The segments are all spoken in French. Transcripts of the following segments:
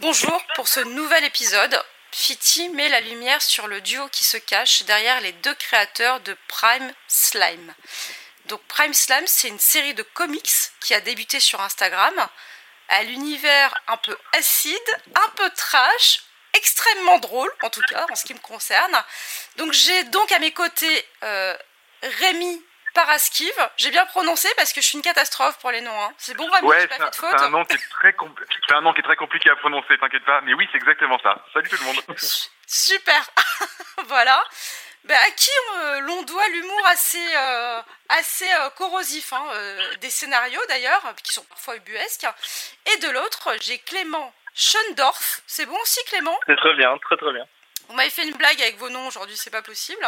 Bonjour pour ce nouvel épisode. Fiti met la lumière sur le duo qui se cache derrière les deux créateurs de Prime Slime. Donc Prime Slime, c'est une série de comics qui a débuté sur Instagram, à l'univers un peu acide, un peu trash, extrêmement drôle en tout cas en ce qui me concerne. Donc j'ai donc à mes côtés euh, Rémi Paraskive. J'ai bien prononcé parce que je suis une catastrophe pour les noms. Hein. C'est bon, Rémi, ouais, pas fait de faute. C'est un, nom qui est très un nom qui est très compliqué à prononcer, t'inquiète pas. Mais oui, c'est exactement ça. Salut tout le monde. Super. voilà. Ben, à qui euh, l'on doit l'humour assez, euh, assez euh, corrosif, hein, des scénarios d'ailleurs, qui sont parfois ubuesques. Et de l'autre, j'ai Clément Schondorf. C'est bon aussi, Clément? C'est très bien, très très bien. Vous m'avez fait une blague avec vos noms aujourd'hui, c'est pas possible.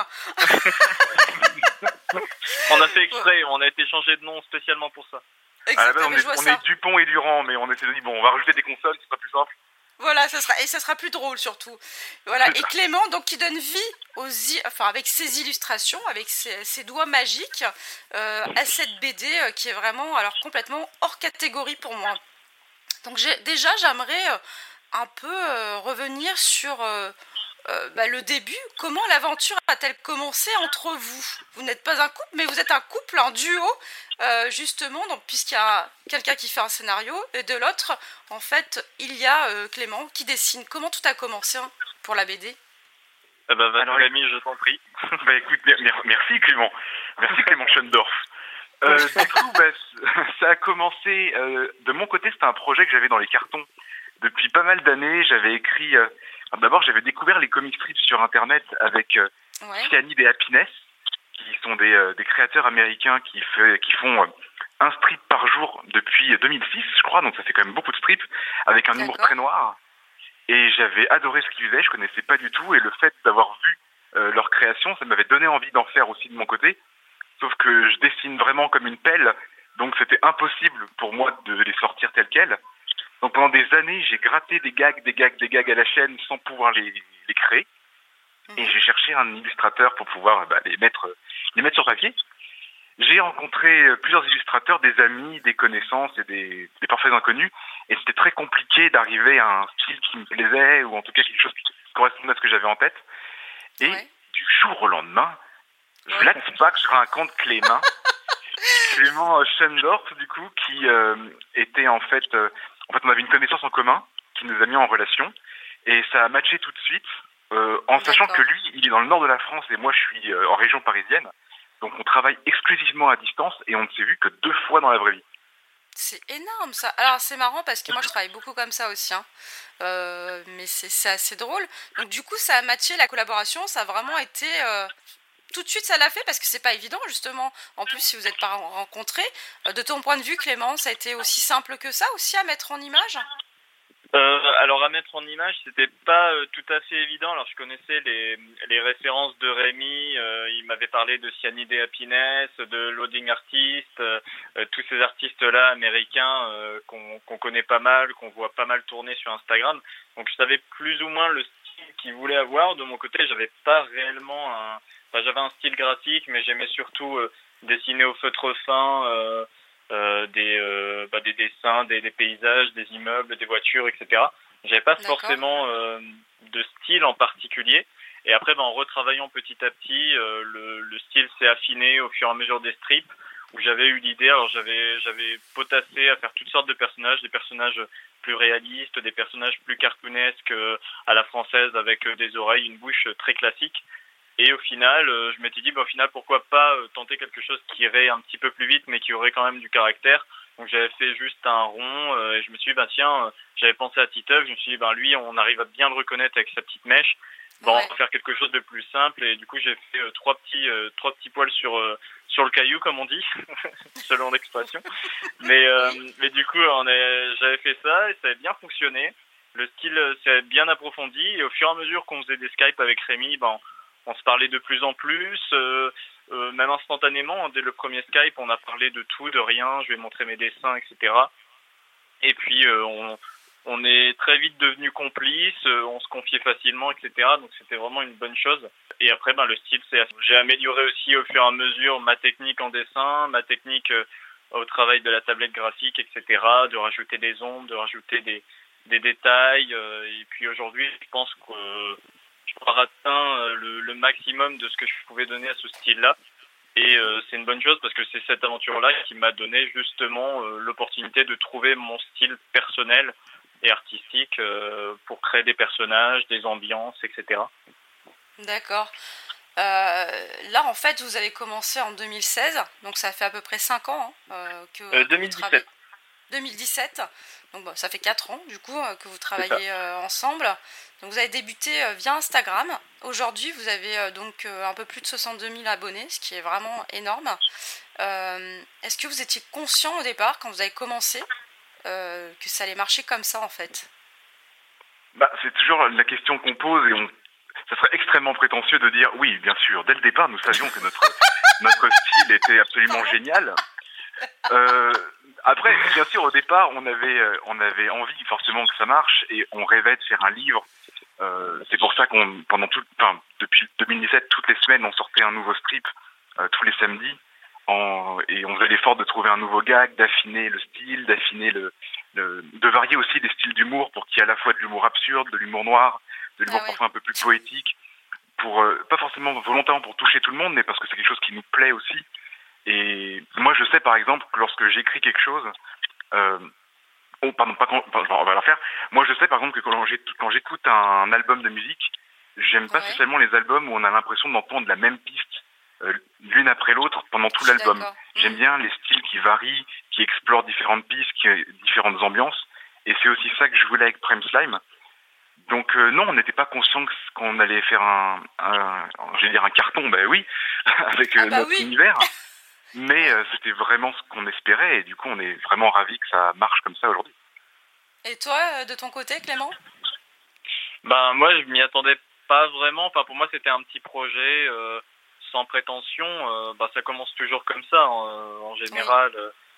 on a fait exprès, on a été changé de nom spécialement pour ça. Exactement, on, est, on est, Dupont et Durand, mais on essaie de dire, bon, on va rajouter des consoles, c'est pas plus simple. Voilà, ça sera et ça sera plus drôle surtout. Voilà, et Clément donc qui donne vie aux enfin avec ses illustrations, avec ses, doigts magiques euh, à cette BD euh, qui est vraiment alors complètement hors catégorie pour moi. Donc déjà j'aimerais euh, un peu revenir sur bah, le début. Comment l'aventure a-t-elle commencé entre vous? Vous n'êtes pas un couple, mais vous êtes un couple, un duo euh, justement, puisqu'il y a quelqu'un qui fait un scénario et de l'autre, en fait, il y a euh, Clément qui dessine. Comment tout a commencé hein, pour la BD eh ben, Alors, Rémi, je t'en prie. bah, écoute, merci Clément. Merci Clément Schoendorf. Euh, du coup, bah, ça a commencé. de mon côté, c'était un projet que j'avais dans les cartons depuis pas mal d'années. J'avais écrit. D'abord, j'avais découvert les comic strips sur Internet avec ouais. Cyanide et Happiness qui sont des, euh, des créateurs américains qui, fait, qui font euh, un strip par jour depuis 2006, je crois, donc ça fait quand même beaucoup de strips, avec un humour très noir. Et j'avais adoré ce qu'ils faisaient, je connaissais pas du tout, et le fait d'avoir vu euh, leur création, ça m'avait donné envie d'en faire aussi de mon côté. Sauf que je dessine vraiment comme une pelle, donc c'était impossible pour moi de les sortir telles quelles. Pendant des années, j'ai gratté des gags, des gags, des gags à la chaîne sans pouvoir les, les créer. Et mhm. j'ai cherché un illustrateur pour pouvoir bah, les mettre les mettre sur papier. J'ai rencontré euh, plusieurs illustrateurs, des amis, des connaissances et des, des parfaits inconnus, et c'était très compliqué d'arriver à un style qui me plaisait, ou en tout cas quelque chose qui correspondait à ce que j'avais en tête. Et du jour au lendemain, je ne sais pas que je rencontre Clément, Clément Schendorf, du coup, qui euh, était en fait, euh, fait, on avait une connaissance en commun qui nous a mis en relation, et ça a matché tout de suite. Euh, en sachant que lui, il est dans le nord de la France et moi, je suis euh, en région parisienne. Donc, on travaille exclusivement à distance et on ne s'est vu que deux fois dans la vraie vie. C'est énorme ça. Alors c'est marrant parce que moi je travaille beaucoup comme ça aussi, hein. euh, mais c'est assez drôle. Donc du coup ça a matché la collaboration, ça a vraiment été tout de suite ça l'a fait parce que c'est pas évident justement. En plus si vous n'êtes pas rencontrés, de ton point de vue Clément, ça a été aussi simple que ça aussi à mettre en image? Euh, alors à mettre en image, c'était pas euh, tout à fait évident. Alors je connaissais les, les références de Rémi, euh, il m'avait parlé de Cyanide Happiness, de Loading Artist, euh, tous ces artistes-là américains qu'on qu'on connaît pas mal, qu'on voit pas mal tourner sur Instagram. Donc je savais plus ou moins le style qu'il voulait avoir. De mon côté, j'avais pas réellement un, enfin, j'avais un style graphique, mais j'aimais surtout dessiner au feutre fin. Euh, des, euh, bah, des dessins, des, des, paysages, des immeubles, des voitures, etc. J'avais pas forcément euh, de style en particulier. Et après, bah, en retravaillant petit à petit, le, le, style s'est affiné au fur et à mesure des strips, où j'avais eu l'idée, alors j'avais j'avais potassé à faire toutes sortes de personnages, des personnages plus réalistes, des personnages plus cartoonesques à la française avec des oreilles, une bouche très classique. Et au final, euh, je m'étais dit, bah, au final, pourquoi pas euh, tenter quelque chose qui irait un petit peu plus vite, mais qui aurait quand même du caractère. Donc j'avais fait juste un rond euh, et je me suis dit, bah tiens, j'avais pensé à Titeuf, je me suis dit, bah lui, on arrive à bien le reconnaître avec sa petite mèche. Bon, on va faire quelque chose de plus simple. Et du coup j'ai fait trois petits trois petits poils sur sur le caillou comme on dit selon l'expression. Mais mais du coup on j'avais fait ça et ça avait bien fonctionné. Le style s'est bien approfondi. Et au fur et à mesure qu'on faisait des Skype avec Rémi ben on se parlait de plus en plus, euh, euh, même instantanément, dès le premier Skype, on a parlé de tout, de rien, je vais montrer mes dessins, etc. Et puis euh, on, est très vite devenus complices, on se confiait facilement, etc. Donc c'était vraiment une bonne chose. Et après, ben, le style, c'est j'ai amélioré aussi au fur et à mesure ma technique en dessin, ma technique au travail de la tablette graphique, etc. De rajouter des ombres, de rajouter des détails. et puis aujourd'hui, je pense que je avoir atteint le, le, maximum de ce que je pouvais donner à ce style-là. Et c'est une bonne chose parce que c'est cette aventure-là qui m'a donné justement l'opportunité de trouver mon style personnel et artistique pour créer des personnages, des ambiances, etc. D'accord. Euh, là, en fait, vous avez commencé en 2016, donc ça fait à peu près 5 ans hein, euh, que, 2017. 2017, donc ça fait 4 ans du coup euh, que vous travaillez ensemble. Donc vous avez débuté via Instagram. Aujourd'hui, vous avez donc un peu plus de 62 000 abonnés, ce qui est vraiment énorme. Est-ce que vous étiez conscient au départ, quand vous avez commencé, que ça allait marcher comme ça en fait? Bah, C'est toujours la question qu'on pose et on ça serait extrêmement prétentieux de dire oui, bien sûr, dès le départ, nous savions que notre, notre style était absolument génial. Euh, après, bien sûr, au départ, on avait, euh, on avait envie forcément que ça marche et on rêvait de faire un livre. Euh, c'est pour ça qu'on, pendant tout, enfin, depuis 2017, toutes les semaines, on sortait un nouveau strip euh, tous les samedis. En, et on faisait l'effort de trouver un nouveau gag, d'affiner le style, d'affiner le, le, de varier aussi des styles d'humour pour qu'il y ait à la fois de l'humour absurde, de l'humour noir, de l'humour ah parfois un peu plus poétique, pour euh, pas forcément volontairement pour toucher tout le monde, mais parce que c'est quelque chose qui nous plaît aussi. Et moi, je sais par exemple que lorsque j'écris quelque chose, euh, oh pardon, pas quand, on va la faire. Moi, je sais par exemple que quand j'écoute un album de musique, j'aime pas spécialement les albums où on a l'impression d'entendre la même piste euh, l'une après l'autre pendant tout l'album. J'aime mm. bien les styles qui varient, qui explorent différentes pistes, qui, différentes ambiances. Et c'est aussi ça que je voulais avec Prime Slime. Donc euh, non, on n'était pas conscient qu'on allait faire un, un je vais dire un carton, ben oui, avec euh, ah bah notre univers. Mais euh, c'était vraiment ce qu'on espérait et du coup on est vraiment ravis que ça marche comme ça aujourd'hui. Et toi, de ton côté, Clément? Ben moi, je m'y attendais pas vraiment. Enfin pour moi, c'était un petit projet sans prétention. ben, ça commence toujours comme ça hein, en général.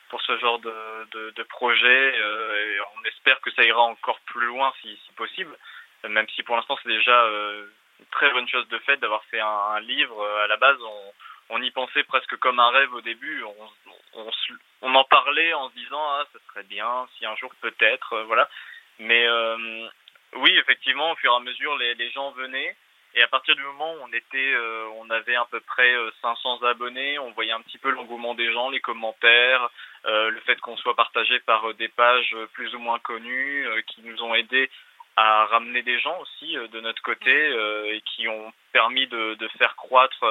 pour ce genre de, de, de projet et on espère que ça ira encore plus loin si, si possible même si pour l'instant c'est déjà euh, une très bonne chose de fait d'avoir fait un, livre. Euh, à la base, on, on, y pensait presque comme un rêve au début. On, on, on, en parlait en se disant ah ça serait bien si un jour peut-être euh, voilà. Mais oui, effectivement, au fur et à mesure, les, les gens venaient. Et à partir du moment où on était, on avait à peu près 500 abonnés, on voyait un petit peu l'engouement des gens, les commentaires, le fait qu'on soit partagé par des pages plus ou moins connues, qui nous ont aidés à ramener des gens aussi euh, de notre côté euh, et qui ont permis de, de faire croître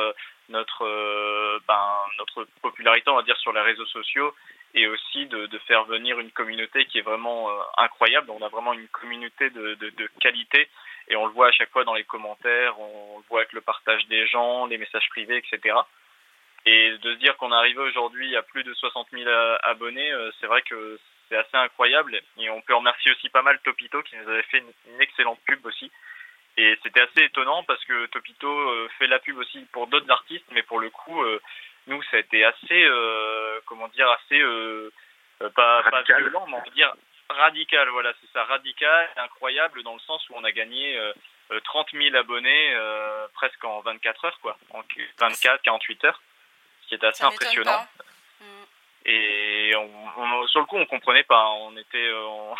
euh, notre ben, notre popularité on va dire sur les réseaux sociaux et aussi de, faire venir une communauté qui est vraiment incroyable on a vraiment une communauté de, de, qualité et on le voit à chaque fois dans les commentaires on le voit avec le partage des gens les messages privés etc et de se dire qu'on est arrivé aujourd'hui à plus de 60 000 abonnés c'est vrai que c'est assez incroyable. Et on peut remercier aussi pas mal Topito qui nous avait fait une, excellente pub aussi. Et c'était assez étonnant parce que Topito euh, fait la pub aussi pour d'autres artistes, mais pour le coup, euh, nous, ça a été assez, euh, comment dire, assez, pas, pas, violent, mais on va dire radical. Voilà, c'est ça, radical, incroyable dans le sens où on a gagné 30 000 abonnés presque en 24 heures, quoi, en 24, 48 heures, ce qui est assez impressionnant. Et on, sur le coup, on comprenait pas. On était, euh,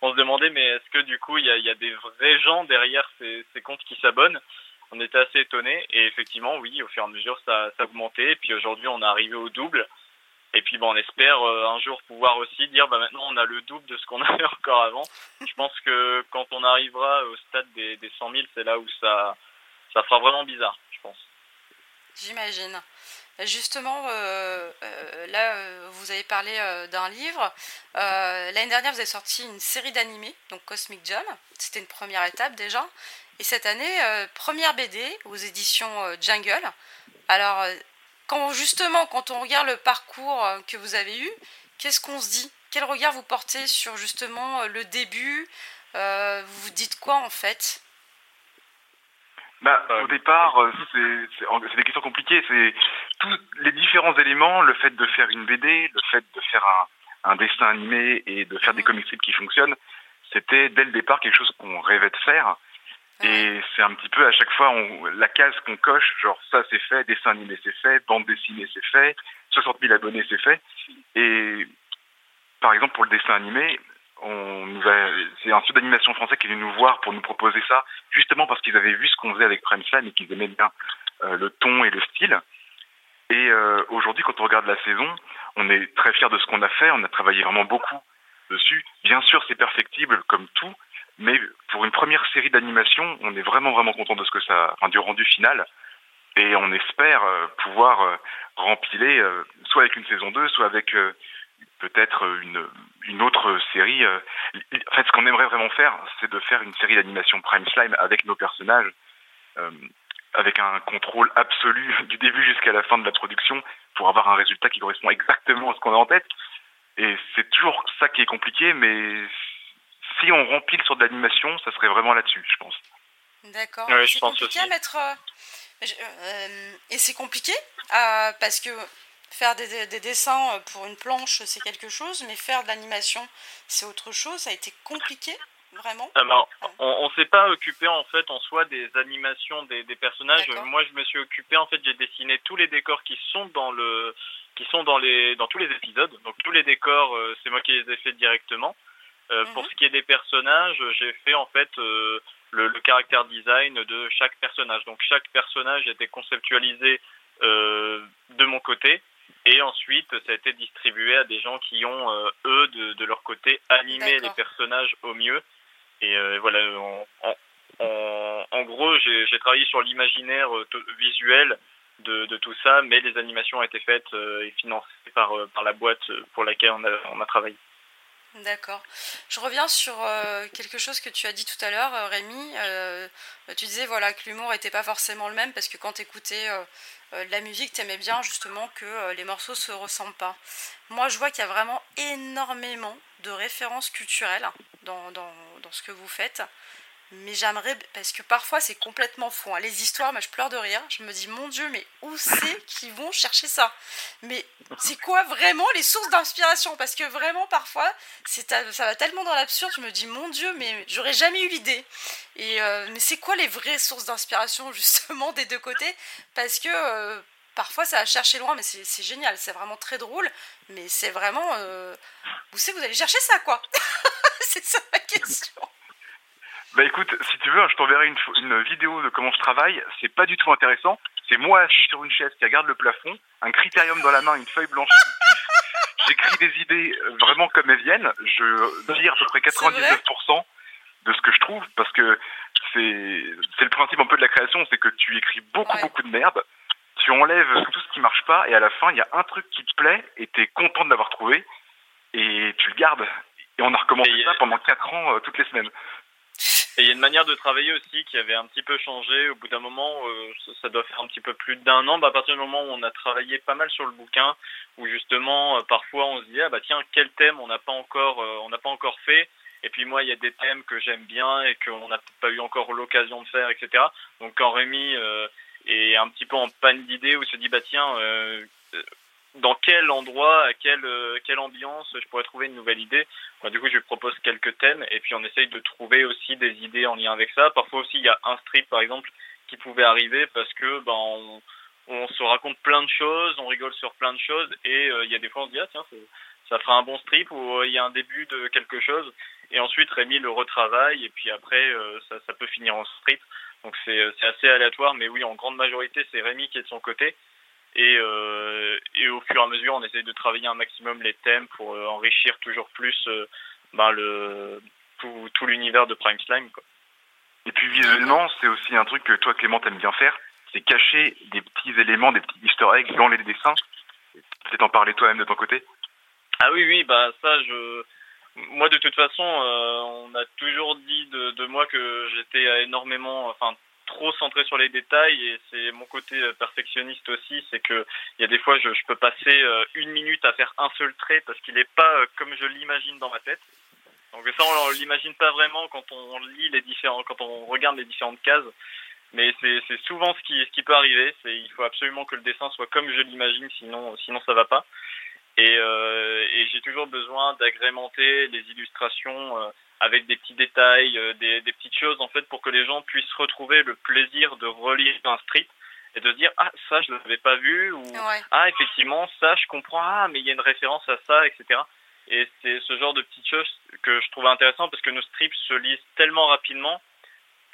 on, se demandait, mais est-ce que du coup, il y a, y a, des vrais gens derrière ces, ces comptes qui s'abonnent? On était assez étonnés. Et effectivement, oui, au fur et à mesure, ça, ça augmentait. Et puis aujourd'hui, on est arrivé au double. Et puis, on espère euh, un jour pouvoir aussi dire, bah, maintenant, on a le double de ce qu'on avait encore avant. Je pense que quand on arrivera au stade des, des 100 000, c'est là où ça, ça fera vraiment bizarre, je pense. J'imagine. Justement, euh, euh, là, euh, vous avez parlé d'un livre. L'année dernière, vous avez sorti une série d'animés, donc Cosmic Jam. C'était une première étape déjà. Et cette année, première BD aux éditions Jungle. Alors, quand justement, quand on regarde le parcours que vous avez eu, qu'est-ce qu'on se dit? Quel regard vous portez sur justement le début? Vous vous dites quoi en fait? Bah, au départ, c'est des questions compliquées. Tous les différents éléments, le fait de faire une BD, le fait de faire un, un dessin animé et de faire des comic strips qui fonctionnent, c'était dès le départ quelque chose qu'on rêvait de faire. Et c'est un petit peu à chaque fois on, la case qu'on coche, genre ça c'est fait, dessin animé c'est fait, bande dessinée c'est fait, 60 000 abonnés c'est fait. Et par exemple pour le dessin animé, on nous a, c'est un studio d'animation français qui est venu nous voir pour nous proposer ça, justement parce qu'ils avaient vu ce qu'on faisait avec Prime Slime et qu'ils aimaient bien euh, le ton et le style. Et euh, aujourd'hui, quand on regarde la saison, on est très fiers de ce qu'on a fait. On a travaillé vraiment beaucoup dessus. Bien sûr, c'est perfectible comme tout, mais pour une première série d'animation, on est vraiment vraiment content de ce que ça, enfin, du rendu final. Et on espère euh, pouvoir euh, rempiler, euh, soit avec une saison 2, soit avec peut-être une, une autre série. En fait, ce qu'on aimerait vraiment faire, c'est de faire une série d'animation Prime Slime avec nos personnages, avec un contrôle absolu du début jusqu'à la fin de la production, pour avoir un résultat qui correspond exactement à ce qu'on a en tête. Et c'est toujours ça qui est compliqué, mais si on remplit sur de l'animation, ça serait vraiment là-dessus, je pense. D'accord. Ouais, c'est compliqué à mettre. Euh, et c'est compliqué euh, parce que faire des, des, dessins pour une planche, c'est quelque chose, mais faire de l'animation, c'est autre chose. Ça a été compliqué, vraiment Alors, on ne s'est pas occupé en fait en soi des animations des, des personnages. Moi, je me suis occupé en fait, j'ai dessiné tous les décors qui sont dans le qui sont dans les dans tous les épisodes. Donc tous les décors, euh, c'est moi qui les ai fait directement. Euh, Pour mhm. ce qui est des personnages, j'ai fait en fait euh, le, le, caractère design de chaque personnage. Donc chaque personnage était conceptualisé de mon côté et ensuite ça a été distribué à des gens qui ont eux de, de, leur côté animé les personnages au mieux. Et euh, voilà, en, en, gros, j'ai travaillé sur l'imaginaire visuel de, tout ça, mais les animations ont été faites et financées par, par la boîte pour laquelle on a, travaillé. D'accord. Je reviens sur euh, quelque chose que tu as dit tout à l'heure, euh, Rémi. Euh, tu disais voilà, que l'humour n'était pas forcément le même parce que quand tu écoutais de la musique, tu aimais bien justement que les morceaux se ressemblent pas. Moi, je vois qu'il y a vraiment énormément de références culturelles dans, dans, dans ce que vous faites mais j'aimerais parce que parfois c'est complètement faux. Hein. Les histoires, moi je pleure de rire. Je me dis mon Dieu, mais où c'est qu'ils vont chercher ça? Mais c'est quoi vraiment les sources d'inspiration? Parce que vraiment parfois c'est ça va tellement dans l'absurde. Je me dis mon Dieu, mais j'aurais jamais eu l'idée. Et euh, mais c'est quoi les vraies sources d'inspiration justement des deux côtés? Parce que euh, parfois ça va chercher loin, mais c'est génial, c'est vraiment très drôle. Mais c'est vraiment, euh, vous savez, vous allez chercher ça quoi? C'est ça ma question. Bah écoute, si tu veux, je t'enverrai une, une, vidéo de comment je travaille. C'est pas du tout intéressant. C'est moi assis sur une chaise qui regarde le plafond, un critérium dans la main, une feuille blanche J'écris des idées euh, vraiment comme elles viennent. Je dis à peu près 99% de ce que je trouve parce que c'est c'est le principe un peu de la création, c'est que tu écris beaucoup beaucoup de merde. Tu enlèves tout ce qui marche pas et à la fin il y a un truc qui te plaît et t'es content de l'avoir trouvé et tu le gardes. Et on a recommencé ça pendant 4 ans euh, toutes les semaines. Et il y a une manière de travailler aussi qui avait un petit peu changé. Au bout d'un moment, euh, ça doit faire un petit peu plus d'un an. Bah, à partir du moment où on a travaillé pas mal sur le bouquin, où justement, euh, parfois, on se dit ah bah tiens, quel thème on n'a pas encore, euh, on n'a pas encore fait. Et puis moi, il y a des thèmes que j'aime bien et qu'on n'a pas eu encore l'occasion de faire, etc. Donc quand Rémi est un petit peu en panne d'idées, il se dit bah tiens dans quel endroit, à quelle, euh, quelle ambiance je pourrais trouver une nouvelle idée. du coup, je lui propose quelques thèmes et puis on essaye de trouver aussi des idées en lien avec ça. Parfois aussi, il y a un strip, par exemple, qui pouvait arriver parce que ben, on, se raconte plein de choses, on rigole sur plein de choses et euh, il y a des fois on se dit ah tiens ça fera un bon strip ou euh, il y a un début de quelque chose et ensuite Rémi le retravaille et puis après ça, ça peut finir en strip. Donc c'est assez aléatoire mais oui en grande majorité c'est Rémi qui est de son côté et, euh, et au fur et à mesure, on essaye de travailler un maximum les thèmes pour euh, enrichir toujours plus euh, ben, le, tout, tout l'univers de Prime Slime. Quoi. Et puis visuellement, c'est aussi un truc que toi, Clément, t'aimes bien faire, c'est cacher des petits éléments, des petits easter eggs dans les dessins. Peut-être en parler toi-même de ton côté. Ah oui, oui, bah ça, je, moi de toute façon, on a toujours dit de, de moi que j'étais énormément, enfin trop centré sur les détails et c'est mon côté euh, perfectionniste aussi, c'est que il y a des fois je, peux passer euh, une minute à faire un seul trait parce qu'il n'est pas euh, comme je l'imagine dans ma tête. Donc ça on, l'imagine pas vraiment quand on lit les différents, quand on regarde les différentes cases. Mais c'est souvent ce qui, peut arriver. Il faut absolument que le dessin soit comme je l'imagine, sinon sinon ça va pas. Et j'ai toujours besoin d'agrémenter les illustrations avec des petits détails, euh, des, des, petites choses en fait pour que les gens puissent retrouver le plaisir de relire un strip et de se dire ah ça je l'avais pas vu ou ah effectivement ça je comprends ah mais il y a une référence à ça etc Et c'est ce genre de petites choses que je trouve intéressant parce que nos strips se lisent tellement rapidement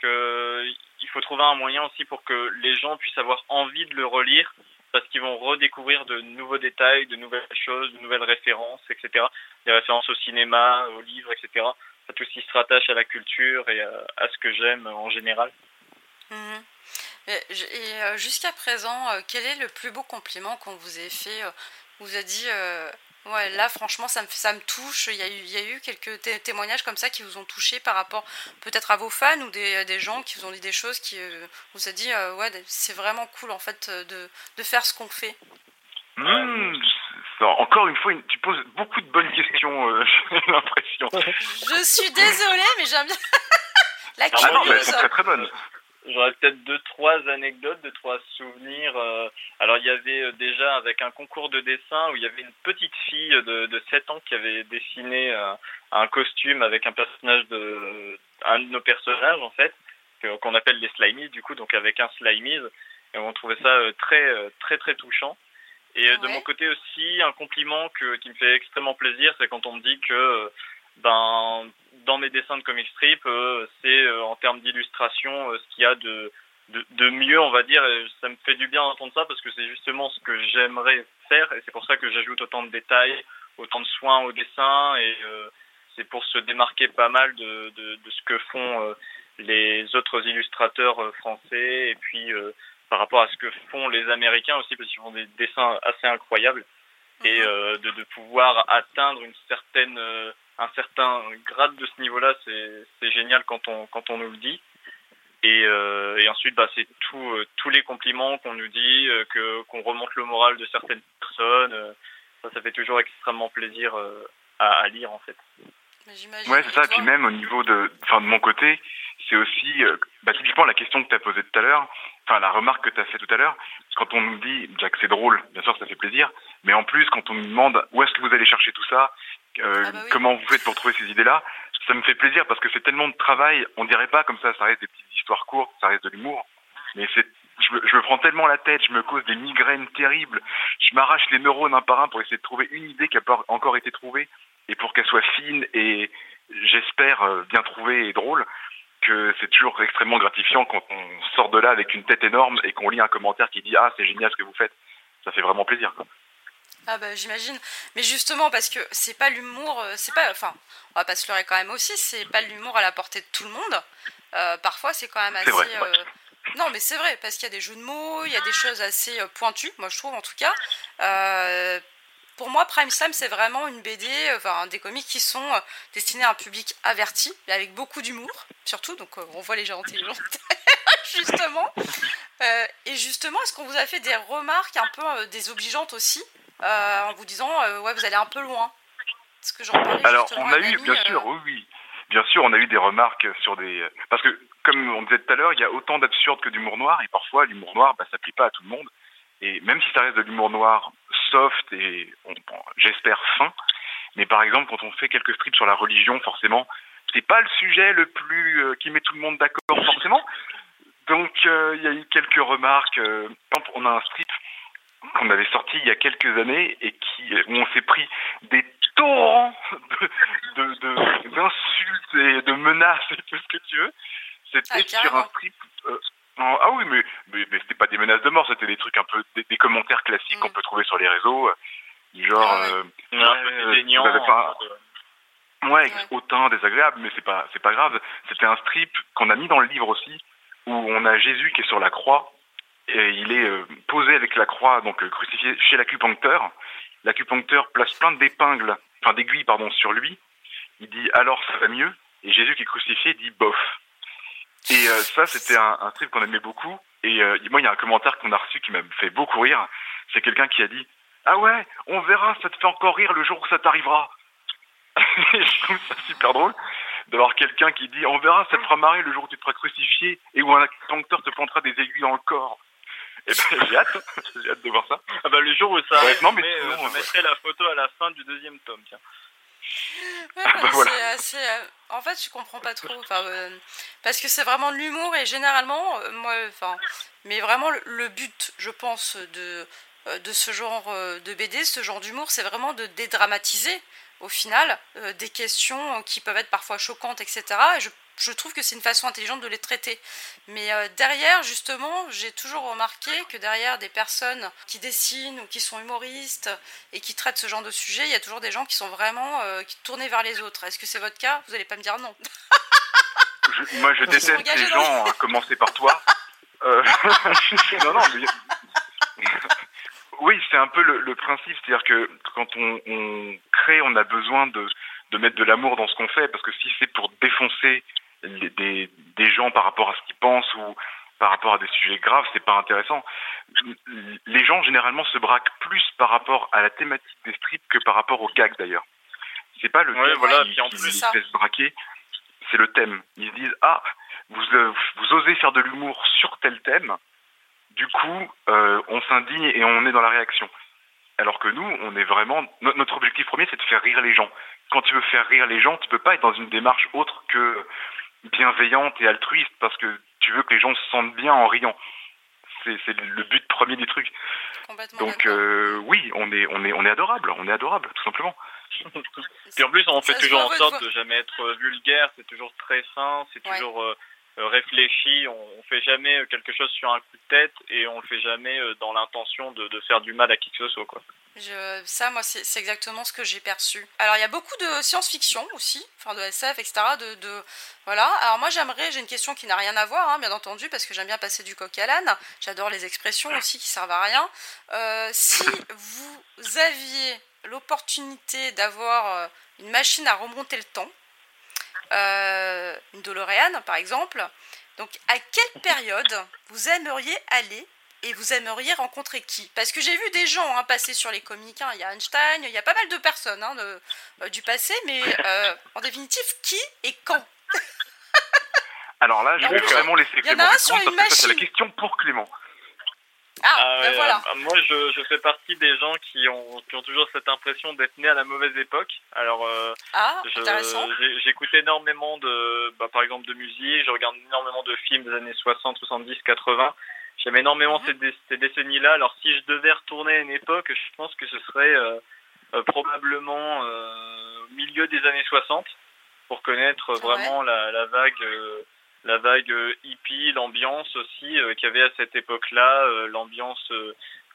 qu'il faut trouver un moyen aussi pour que les gens puissent avoir envie de le relire parce qu'ils vont redécouvrir de nouveaux détails, de nouvelles choses, de nouvelles références, etc. Des références au cinéma, aux livres, etc. tout ce qui se rattache à la culture et à, ce que j'aime en général. Mhm. Et, euh, jusqu'à présent, euh, quel est le plus beau compliment qu'on vous ait fait euh, vous a dit Ouais, là, franchement, ça me, ça me touche. Il y, a eu, il y a eu quelques témoignages comme ça qui vous ont touché par rapport peut-être à vos fans ou des, des, gens qui vous ont dit des choses qui euh, vous a dit euh, Ouais, c'est vraiment cool en fait de, de faire ce qu'on fait. Mmh, encore une fois, tu poses beaucoup de bonnes questions, euh, j'ai l'impression. Je suis désolée, mais j'aime bien. La ah non, mais c'est très très bonne. J'aurais peut-être deux, trois anecdotes, deux, trois souvenirs. Euh. Alors, il y avait euh, déjà avec un concours de dessin où il y avait une petite fille de, de 7 ans qui avait dessiné un costume avec un personnage de, un de nos personnages, en fait, qu'on appelle les Slimies, du coup, donc avec un Slimies. Et on trouvait ça très, très, très touchant. Et de mon côté aussi, un compliment que, qui me fait extrêmement plaisir, c'est quand on me dit que ben, dans mes dessins de comic strip, euh, c'est euh, en termes d'illustration euh, ce qu'il y a de, de, de, mieux, on va dire. Et ça me fait du bien d'entendre ça parce que c'est justement ce que j'aimerais faire et c'est pour ça que j'ajoute autant de détails, autant de soins au dessin et c'est pour se démarquer pas mal de, de, de ce que font les autres illustrateurs français et puis par rapport à ce que font les Américains aussi parce qu'ils font des dessins assez incroyables et mhm. de, de pouvoir atteindre une certaine un certain grade de ce niveau-là, c'est génial quand on, quand on nous le dit. Et, euh, et ensuite, bah, c'est tout, euh, tous les compliments qu'on nous dit, euh, que qu'on remonte le moral de certaines personnes. ça, ça fait toujours extrêmement plaisir à, à, lire, en fait. Ouais, c'est ça. Et puis même au niveau de, enfin, de mon côté, c'est aussi, bah, typiquement la question que tu as posée tout à l'heure, enfin la remarque que tu as fait tout à l'heure, quand on nous dit, Jack, c'est drôle, bien sûr, ça fait plaisir, mais en plus, quand on nous demande où est-ce que vous allez chercher tout ça, euh, ah bah comment vous faites pour trouver ces idées-là, ça me fait plaisir parce que c'est tellement de travail, on dirait pas comme ça, ça reste des petites histoires courtes, ça reste de l'humour, mais c'est je me, je me, prends tellement la tête, je me cause des migraines terribles, je m'arrache les neurones un par un pour essayer de trouver une idée qui n'a pas encore été trouvée, et pour qu'elle soit fine et j'espère euh, bien trouvée et drôle, que c'est toujours extrêmement gratifiant quand on sort de là avec une tête énorme et qu'on lit un commentaire qui dit ah c'est génial ce que vous faites. Ça fait vraiment plaisir. Quoi. Ah bah j'imagine. Mais justement parce que c'est pas l'humour, euh, c'est pas, enfin, on va pas se leurrer quand même aussi, c'est pas l'humour à la portée de tout le monde. Euh, parfois c'est quand même assez. Euh, non mais c'est vrai parce qu'il y a des jeux de mots, il y a des choses assez pointues, moi je trouve en tout cas pour moi, Prime Time, c'est vraiment une BD, enfin, des comics qui sont euh, destinés à un public averti, avec beaucoup d'humour, surtout. Donc, euh, on voit les gens intelligents, justement. Euh, et justement, est-ce qu'on vous a fait des remarques un peu désobligeantes aussi, en vous disant, ouais, vous allez un peu loin? Ce que Alors, on a eu, bien sûr, oui, oui. Bien sûr, on a eu des remarques sur des. Parce que, comme on disait tout à l'heure, il y a autant d'absurde que d'humour noir, et parfois, l'humour noir, bah, ça plaît pas à tout le monde. Et même si ça reste de l'humour noir soft et j'espère fin, mais par exemple quand on fait quelques strips sur la religion, forcément, c'est pas le sujet le plus euh, qui met tout le monde d'accord forcément. Donc euh, il y a eu quelques remarques. Euh, on a un strip qu'on avait sorti il y a quelques années et qui où on s'est pris des torrents de, d'insultes et de menaces et tout ce que tu veux. C'était ah, sur un strip ah oui, mais, mais, mais c'était pas des menaces de mort, c'était des trucs un peu, des, commentaires classiques qu'on mm. peut trouver sur les réseaux, euh, genre, ah euh, ouais, pas... ouais, autant désagréable, mais c'est pas, c'est pas grave. C'était un strip qu'on a mis dans le livre aussi, où on a Jésus qui est sur la croix, et il est euh, posé avec la croix, donc crucifié chez l'acupuncteur. L'acupuncteur place plein d'épingles, enfin d'aiguilles, pardon, sur lui. Il dit alors ça va mieux, et Jésus qui est crucifié dit bof. Et euh, ça, c'était un, un, strip qu'on aimait beaucoup. Et euh, moi, il y a un commentaire qu'on a reçu qui m'a fait beaucoup rire. C'est quelqu'un qui a dit Ah ouais, on verra, ça te fait encore rire le jour où ça t'arrivera. je trouve ça super drôle d'avoir quelqu'un qui dit On verra, ça te fera marrer le jour où tu te feras crucifier et où un acteur te plantera des aiguilles dans le corps. Et ben, j'ai hâte, j'ai hâte de voir ça. Ah bah, le jour où ça arrive, mais euh, je mettrai la photo à la fin du deuxième tome, tiens. Ah bah assez. Euh, en fait, je comprends pas trop. Euh, parce que c'est vraiment de l'humour et généralement, euh, moi, enfin, mais vraiment le, but, je pense, de de ce genre de BD, ce genre d'humour, c'est vraiment de dédramatiser au final, des questions qui peuvent être parfois choquantes, etc. Et je je trouve que c'est une façon intelligente de les traiter. Mais euh, derrière, justement, j'ai toujours remarqué que derrière des personnes qui dessinent ou qui sont humoristes et qui traitent ce genre de sujet, il y a toujours des gens qui sont vraiment euh, qui tournés vers les autres. Est-ce que c'est votre cas? Vous n'allez pas me dire non. moi, je déteste les gens, à commencer par toi. Euh, non, non, mais... oui, c'est un peu le, principe, c'est-à-dire que quand on, on, crée, on a besoin de, de mettre de l'amour dans ce qu'on fait, parce que si c'est pour défoncer des, des gens par rapport à ce qu'ils pensent ou par rapport à des sujets graves, c'est pas intéressant. Les gens généralement se braquent plus par rapport à la thématique des strips que par rapport au gag d'ailleurs. C'est pas le ouais, voilà, qui, en plus, les fait se braquer, c'est le thème. Ils se disent ah vous euh, vous osez faire de l'humour sur tel thème, du coup euh, on s'indigne et on est dans la réaction. Alors que nous, on est vraiment notre objectif premier, c'est de faire rire les gens. Quand tu veux faire rire les gens, tu peux pas être dans une démarche autre que bienveillante et altruiste parce que tu veux que les gens se sentent bien en riant. C'est le but premier du truc. Donc euh, oui, on est on est on est adorable, on est adorable tout simplement. Puis en plus, on fait toujours en sorte de jamais être vulgaire. C'est toujours très fin, c'est toujours euh, euh, réfléchi. On, on, fait jamais quelque chose sur un coup de tête et on le fait jamais dans l'intention de, faire du mal à qui que ce soit quoi. Ça, moi, c'est exactement ce que j'ai perçu. Alors, il y a beaucoup de science-fiction aussi, enfin de SF, etc. De, voilà. Alors, moi, j'aimerais, j'ai une question qui n'a rien à voir, hein, bien entendu, parce que j'aime bien passer du coq à l'âne. J'adore les expressions aussi qui servent à rien. Euh, si vous aviez l'opportunité d'avoir euh, une machine à remonter le temps, euh, une DeLorean par exemple, donc à quelle période vous aimeriez aller et vous aimeriez rencontrer qui? Parce que j'ai vu des gens hein, passer sur les comiques. Hein. Il y a Einstein, il y a pas mal de personnes hein, euh, du passé, mais euh, en définitive, qui et quand? Alors là, je vais vraiment laisser Clément répondre parce que c'est la question pour Clément. Ah, ah ben voilà. Euh, moi, je, fais partie des gens qui ont, qui ont toujours cette impression d'être nés à la mauvaise époque. Alors, ah, j'écoute énormément de, bah, par exemple, de musique, je regarde énormément de films des années 60, 70, 80. J'aime énormément mhm. ces, décennies-là. Alors si je devais retourner à une époque, je pense que ce serait euh, euh, probablement euh, au milieu des années 60 pour connaître vraiment la, la, vague la vague hippie, l'ambiance aussi qu'il y avait à cette époque-là, l'ambiance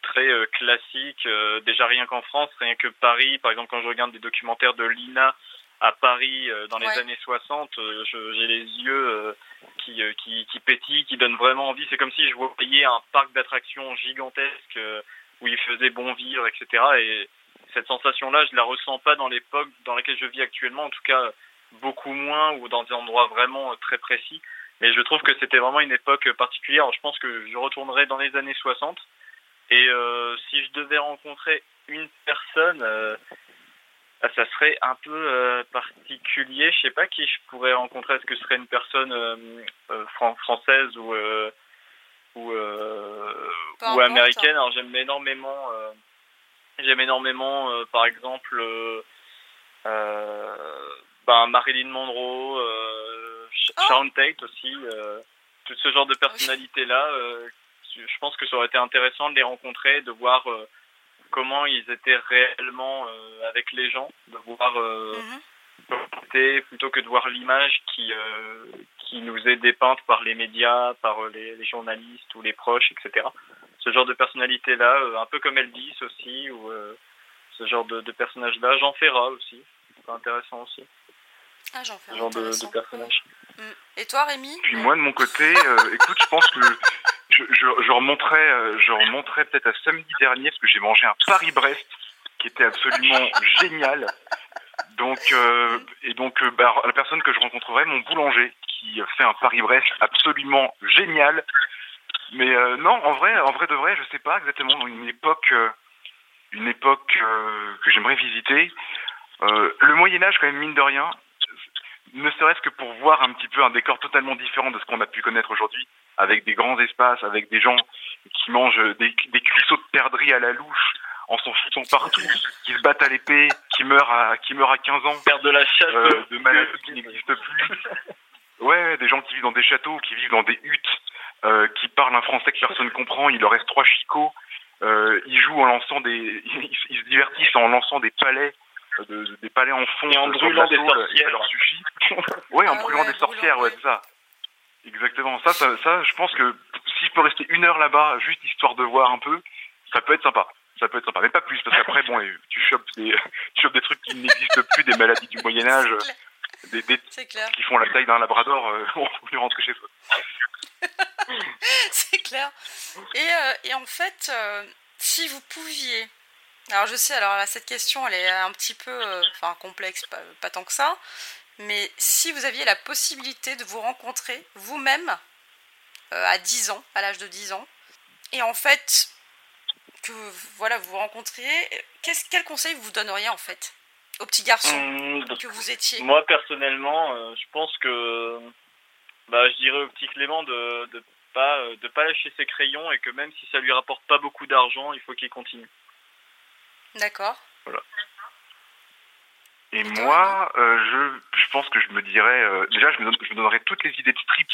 très classique. déjà rien qu'en France, rien que Paris, par exemple quand je regarde des documentaires de Lina à Paris euh, dans les années 60, euh, j'ai les yeux euh, qui, qui, qui pétillent, qui donnent vraiment envie. C'est comme si je voyais un parc d'attractions gigantesque où il faisait bon vivre, etc. Et cette sensation-là, je la ressens pas dans l'époque dans laquelle je vis actuellement, en tout cas beaucoup moins ou dans des endroits vraiment très précis. Mais je trouve que c'était vraiment une époque particulière. je pense que je retournerai dans les années 60. Et si je devais rencontrer une personne, ah, ça serait un peu euh, particulier. Je sais pas qui je pourrais rencontrer. Est-ce que ce serait une personne euh, euh, française ou ou, ou américaine? Alors j'aime énormément. j'aime énormément, par exemple, ben, Marilyn Monroe, Sharon Tate aussi. tout ce genre de personnalités là. je pense que ça aurait été intéressant de les rencontrer, de voir comment ils étaient réellement euh, avec les gens, de voir euh, mhm. plutôt que de voir l'image qui euh, qui nous est dépeinte par les médias, par les, journalistes ou les proches, etc. Ce genre de personnalité-là, un peu comme Elvis aussi, ou ce genre de, personnage-là. Jean Ferrat aussi, c'est intéressant aussi. Ah. Ce genre de, de personnage. Mm. Et toi, Rémi Puis moi, de mon côté, écoute, je pense que je, je, remonterai, euh, je remonterai peut-être à samedi dernier parce que j'ai mangé un Paris-Brest qui était absolument génial. Donc euh, et donc euh, bah, la personne que je rencontrerai, mon boulanger, qui fait un Paris-Brest absolument génial. Mais non, en vrai, en vrai de vrai, je sais pas exactement une époque, une époque que j'aimerais visiter. le Moyen Âge, quand même mine de rien, ne serait-ce que pour voir un petit peu un décor totalement différent de ce qu'on a pu connaître aujourd'hui avec des grands espaces, avec des gens qui mangent des, des cuisseaux de perdrix à la louche en s'en foutant partout, qui se battent à l'épée, qui meurent à qui meurent à 15 ans, perdent de la chasse, euh, de maladies qui n'existent plus. Ouais, des gens qui vivent dans des châteaux, qui vivent dans des huttes, euh, qui parlent un français que personne ne comprend. Il leur reste trois chicots. Euh, ils jouent en lançant des, ils, se divertissent en lançant des palais de, des palais en fond, et en brûlant des sorcières, ça leur suffit. ouais, en Ah brûlant ouais, des sorcières, ouais, c'est ça. Exactement. Ça, ça, ça, je pense que si je peux rester une heure là-bas, juste histoire de voir un peu, ça peut être sympa. Ça peut être sympa, mais pas plus, parce qu'après, bon, tu chopes des, tu chopes des trucs qui n'existent plus, des maladies du Moyen Âge, C'est clair. des, des qui font la taille d'un labrador, euh, on lui rentre chez soi. C'est clair. Et, euh, et en fait, euh, si vous pouviez. Alors je sais, alors là, cette question, elle est un petit peu euh, enfin, complexe, pas, pas tant que ça. Mais si vous aviez la possibilité de vous rencontrer vous-même euh, à 10 ans, à l'âge de 10 ans, et en fait, que voilà, vous vous rencontriez, qu'est-ce, quel conseil vous donneriez en fait au petit garçon Hum, que vous étiez? Moi personnellement, euh, je pense que bah, je dirais au petit Clément de de pas de pas lâcher ses crayons et que même si ça lui rapporte pas beaucoup d'argent, il faut qu'il continue. D'accord. Et moi, euh, je, je pense que je me dirais, euh, déjà, je me, donne- je me donnerais toutes les idées de strip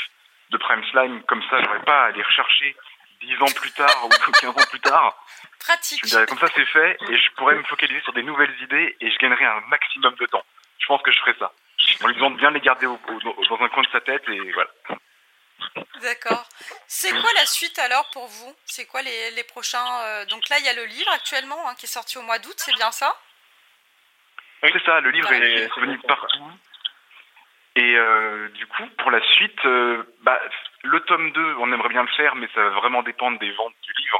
de Prime Slime, comme ça, j'aurais pas à les rechercher 10 ans plus tard ou 15 ans plus tard. Pratique. Je me dirais, comme ça, c'est fait, et je pourrais me focaliser sur des nouvelles idées, et je gagnerais un maximum de temps. Je pense que je ferais ça. En lui disant de bien les garder au- au- dans un coin de sa tête, et voilà. D'accord. C'est quoi la suite alors pour vous? C'est quoi les, les prochains euh, Donc là, il y a le livre actuellement hein, qui est sorti au mois d'août, c'est bien ça? Oui. C'est ça, le livre est disponible ça. partout. Et euh, du coup, pour la suite, euh, bah, le tome 2, on aimerait bien le faire, mais ça va vraiment dépendre des ventes du livre.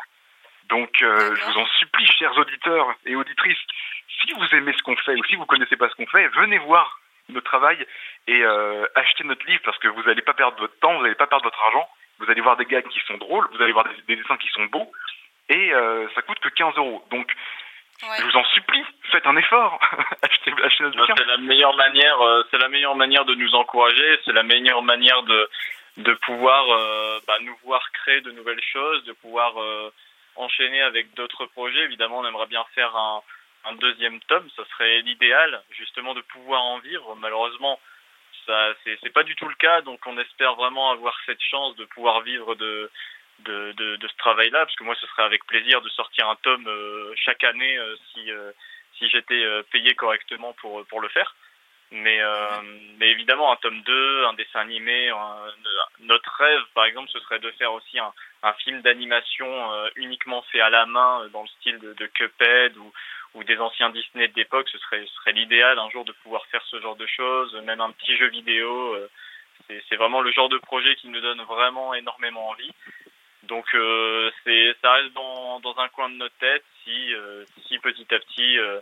Donc, je vous en supplie, chers auditeurs et auditrices, si vous aimez ce qu'on fait ou si vous connaissez pas ce qu'on fait, venez voir notre travail et euh, achetez notre livre parce que vous n'allez pas perdre votre temps, vous n'allez pas perdre votre argent, vous allez voir des gags qui sont drôles, vous allez voir des, des dessins qui sont beaux et euh, ça coûte que 15 euros. Donc, Ouais. je vous en supplie, faites un effort, achetez, achetez notre bouquin. C'est la meilleure manière, euh, c'est la meilleure manière de nous encourager, c'est la meilleure manière de de pouvoir euh, bah, nous voir créer de nouvelles choses, de pouvoir euh, enchaîner avec d'autres projets. Évidemment, on aimerait bien faire un, un deuxième tome, ça serait l'idéal, justement, de pouvoir en vivre. Malheureusement, ça c'est pas du tout le cas, donc on espère vraiment avoir cette chance de pouvoir vivre de de, ce travail-là, parce que moi, ce serait avec plaisir de sortir un tome euh, chaque année euh, si euh, si j'étais payé correctement pour pour le faire. Mais euh, mais évidemment, un tome 2, un dessin animé, un- notre rêve, par exemple, ce serait de faire aussi un, un film d'animation euh, uniquement fait à la main, euh, dans le style de, de Cuphead ou, ou des anciens Disney de l'époque. Ce serait, ce serait l'idéal un jour de pouvoir faire ce genre de choses, même un petit jeu vidéo. euh, c'est vraiment le genre de projet qui nous donne vraiment énormément envie. Donc euh, ça reste dans, dans un coin de notre tête si, euh, si petit à petit euh,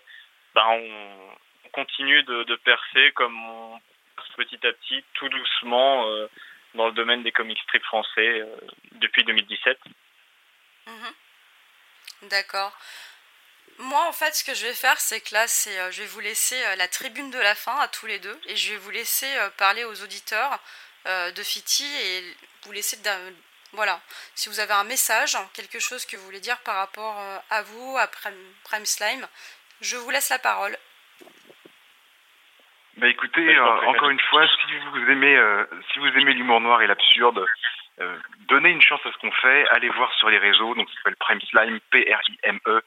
on, on continue de, percer comme on perce petit à petit tout doucement euh, dans le domaine des comics strips français euh, depuis 2017. Mhm. D'accord. Moi, en fait, ce que je vais faire, c'est que là, euh, je vais vous laisser la tribune de la fin à tous les deux, et je vais vous laisser parler aux auditeurs de Fiti et vous laisser, voilà, si vous avez un message, quelque chose que vous voulez dire par rapport à vous, à Prime Slime, je vous laisse la parole. Bah écoutez, Ouais, euh, encore une fois, si vous aimez, euh, si vous aimez l'humour noir et l'absurde, euh, donnez une chance à ce qu'on fait. Allez voir sur les réseaux, donc ça s'appelle Prime Slime, P-R-I-M-E,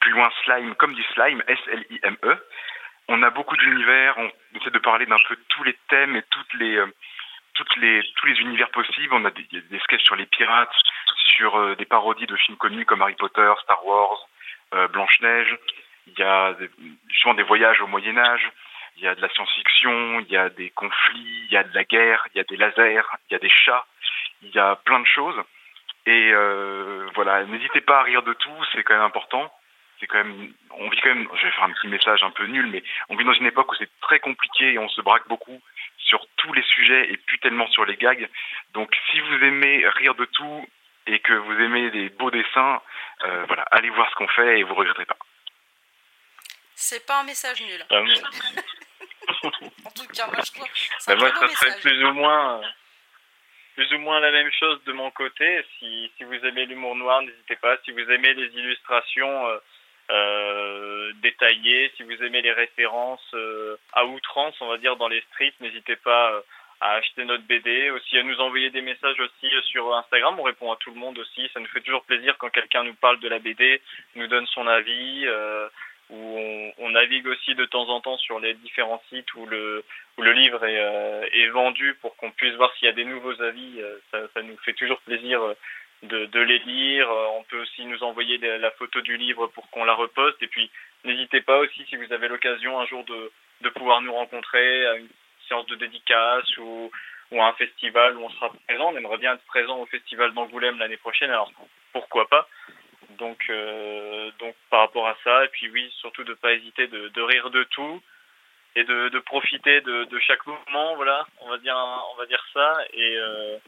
plus loin Slime comme du slime, S-L-I-M-E. On a beaucoup d'univers, on essaie de parler d'un peu tous les thèmes et toutes les, toutes les, tous les univers possibles. On a des, des sketchs sur les pirates, sur des parodies de films connus comme Harry Potter, Star Wars, Blanche-Neige. Il y a des, justement des voyages au Moyen Âge. Il y a de la science-fiction, il y a des conflits, il y a de la guerre, il y a des lasers, il y a des chats, il y a plein de choses. Et euh, voilà, n'hésitez pas à rire de tout, c'est quand même important. C'est quand même, on vit quand même, je vais faire un petit message un peu nul, mais on vit dans une époque où c'est très compliqué et on se braque beaucoup sur tous les sujets et plus tellement sur les gags. Donc si vous aimez rire de tout et que vous aimez des beaux dessins, euh, voilà, allez voir ce qu'on fait et vous regretterez pas. C'est pas un message nul. En tout cas, moi, je trouve un moi, ça serait message. plus ou moins plus ou moins la même chose de mon côté. Si, si vous aimez l'humour noir, n'hésitez pas. Si vous aimez les illustrations euh, euh, détaillées, si vous aimez les références euh, à outrance, on va dire dans les strips, n'hésitez pas à acheter notre BD, aussi à nous envoyer des messages aussi sur Instagram. On répond à tout le monde aussi. Ça nous fait toujours plaisir quand quelqu'un nous parle de la BD, nous donne son avis. euh, où on, navigue aussi de temps en temps sur les différents sites où le, où le livre est, euh, est vendu pour qu'on puisse voir s'il y a des nouveaux avis. Euh, ça, nous fait toujours plaisir de, de, les lire. On peut aussi nous envoyer la photo du livre pour qu'on la reposte. Et puis, n'hésitez pas aussi, si vous avez l'occasion un jour de, de pouvoir nous rencontrer à une séance de dédicace ou, ou à un festival où on sera présent. On aimerait bien être présent au festival d'Angoulême l'année prochaine. Alors, pourquoi pas? Donc, euh, donc par rapport à ça, et puis oui, surtout de pas hésiter de, de rire de tout et de, de profiter de, de, chaque moment, voilà, on va dire, on va dire ça, et, euh,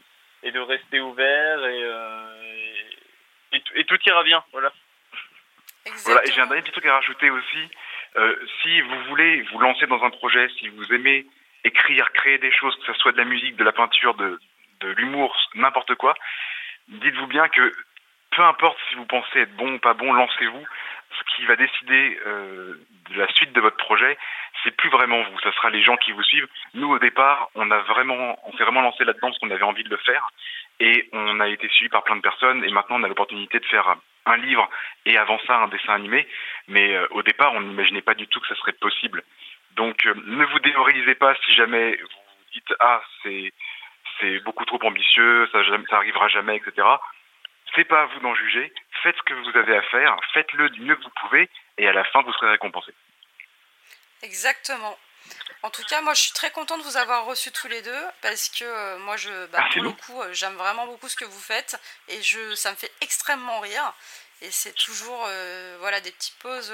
et de rester ouvert et, euh, et, et, tout ira bien, voilà. Voilà, et j'ai un dernier petit truc à rajouter aussi. Euh, si vous voulez vous lancer dans un projet, si vous aimez écrire, créer des choses, que ce soit de la musique, de la peinture, de, de l'humour, n'importe quoi, dites-vous bien que peu importe si vous pensez être bon ou pas bon, lancez-vous. Ce qui va décider euh, de la suite de votre projet, c'est plus vraiment vous, ça sera les gens qui vous suivent. Nous, au départ, on a vraiment, on s'est vraiment lancé là-dedans parce qu'on avait envie de le faire, et on a été suivi par plein de personnes, et maintenant on a l'opportunité de faire un livre et avant ça un dessin animé. Mais euh, au départ, on n'imaginait pas du tout que ça serait possible. Donc, euh, ne vous démoralisez pas si jamais vous dites ah c'est c'est beaucoup trop ambitieux, ça, ça arrivera jamais, etc c'est pas à vous d'en juger. Faites ce que vous avez à faire, faites-le du mieux que vous pouvez, et à la fin, vous serez récompensé. Exactement. En tout cas, moi, je suis très contente de vous avoir reçus tous les deux parce que euh, moi, je, bah, pour le coup, euh, j'aime vraiment beaucoup ce que vous faites et je, ça me fait extrêmement rire. Et c'est toujours, euh, voilà, des petites pauses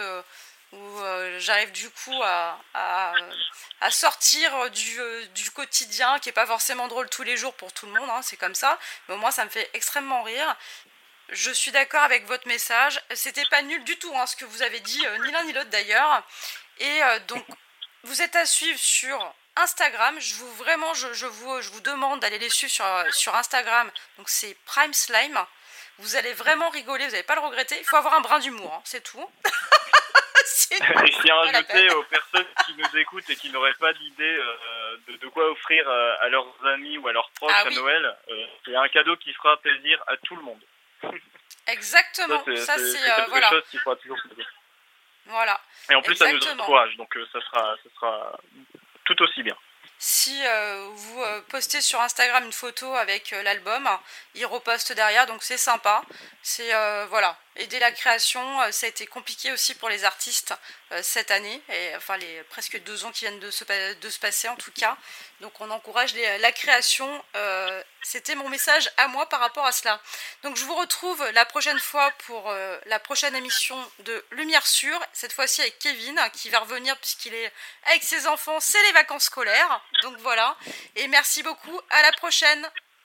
où j'arrive du coup à, à, sortir du, du, quotidien qui n'est pas forcément drôle tous les jours pour tout le monde, hein, c'est comme ça. Mais au moins, ça me fait extrêmement rire. Je suis d'accord avec votre message. C'était pas nul du tout hein, ce que vous avez dit, euh, ni l'un ni l'autre d'ailleurs. Et euh, donc, vous êtes à suivre sur Instagram. Je vous vraiment, je, vous, je vous demande d'aller les suivre sur, sur Instagram. Donc c'est Prime Slime. Vous allez vraiment rigoler, vous n'allez pas le regretter. Il faut avoir un brin d'humour, hein, c'est tout. et je tiens à rajouter aux personnes qui nous écoutent et qui n'auraient pas d'idée euh, de, quoi offrir à leurs amis ou à leurs proches ah à Noël, c'est un cadeau qui fera plaisir à tout le monde. Exactement. Ça, c'est quelque euh, voilà. chose qui fera toujours Voilà. Et en plus, ça nous encourage, donc euh, ça, sera, ça sera tout aussi bien. Si euh, vous postez sur Instagram une photo avec l'album, il reposte derrière, donc c'est sympa. C'est voilà, aider la création, ça a été compliqué aussi pour les artistes cette année, et enfin les presque deux ans qui viennent de se, de se passer en tout cas. Donc on encourage la création. Euh, c'était mon message à moi par rapport à cela. Donc je vous retrouve la prochaine fois pour euh, la prochaine émission de Lumière Sûre, cette fois-ci avec Kevin qui va revenir puisqu'il est avec ses enfants, c'est les vacances scolaires. Donc voilà. Et merci beaucoup, à la prochaine.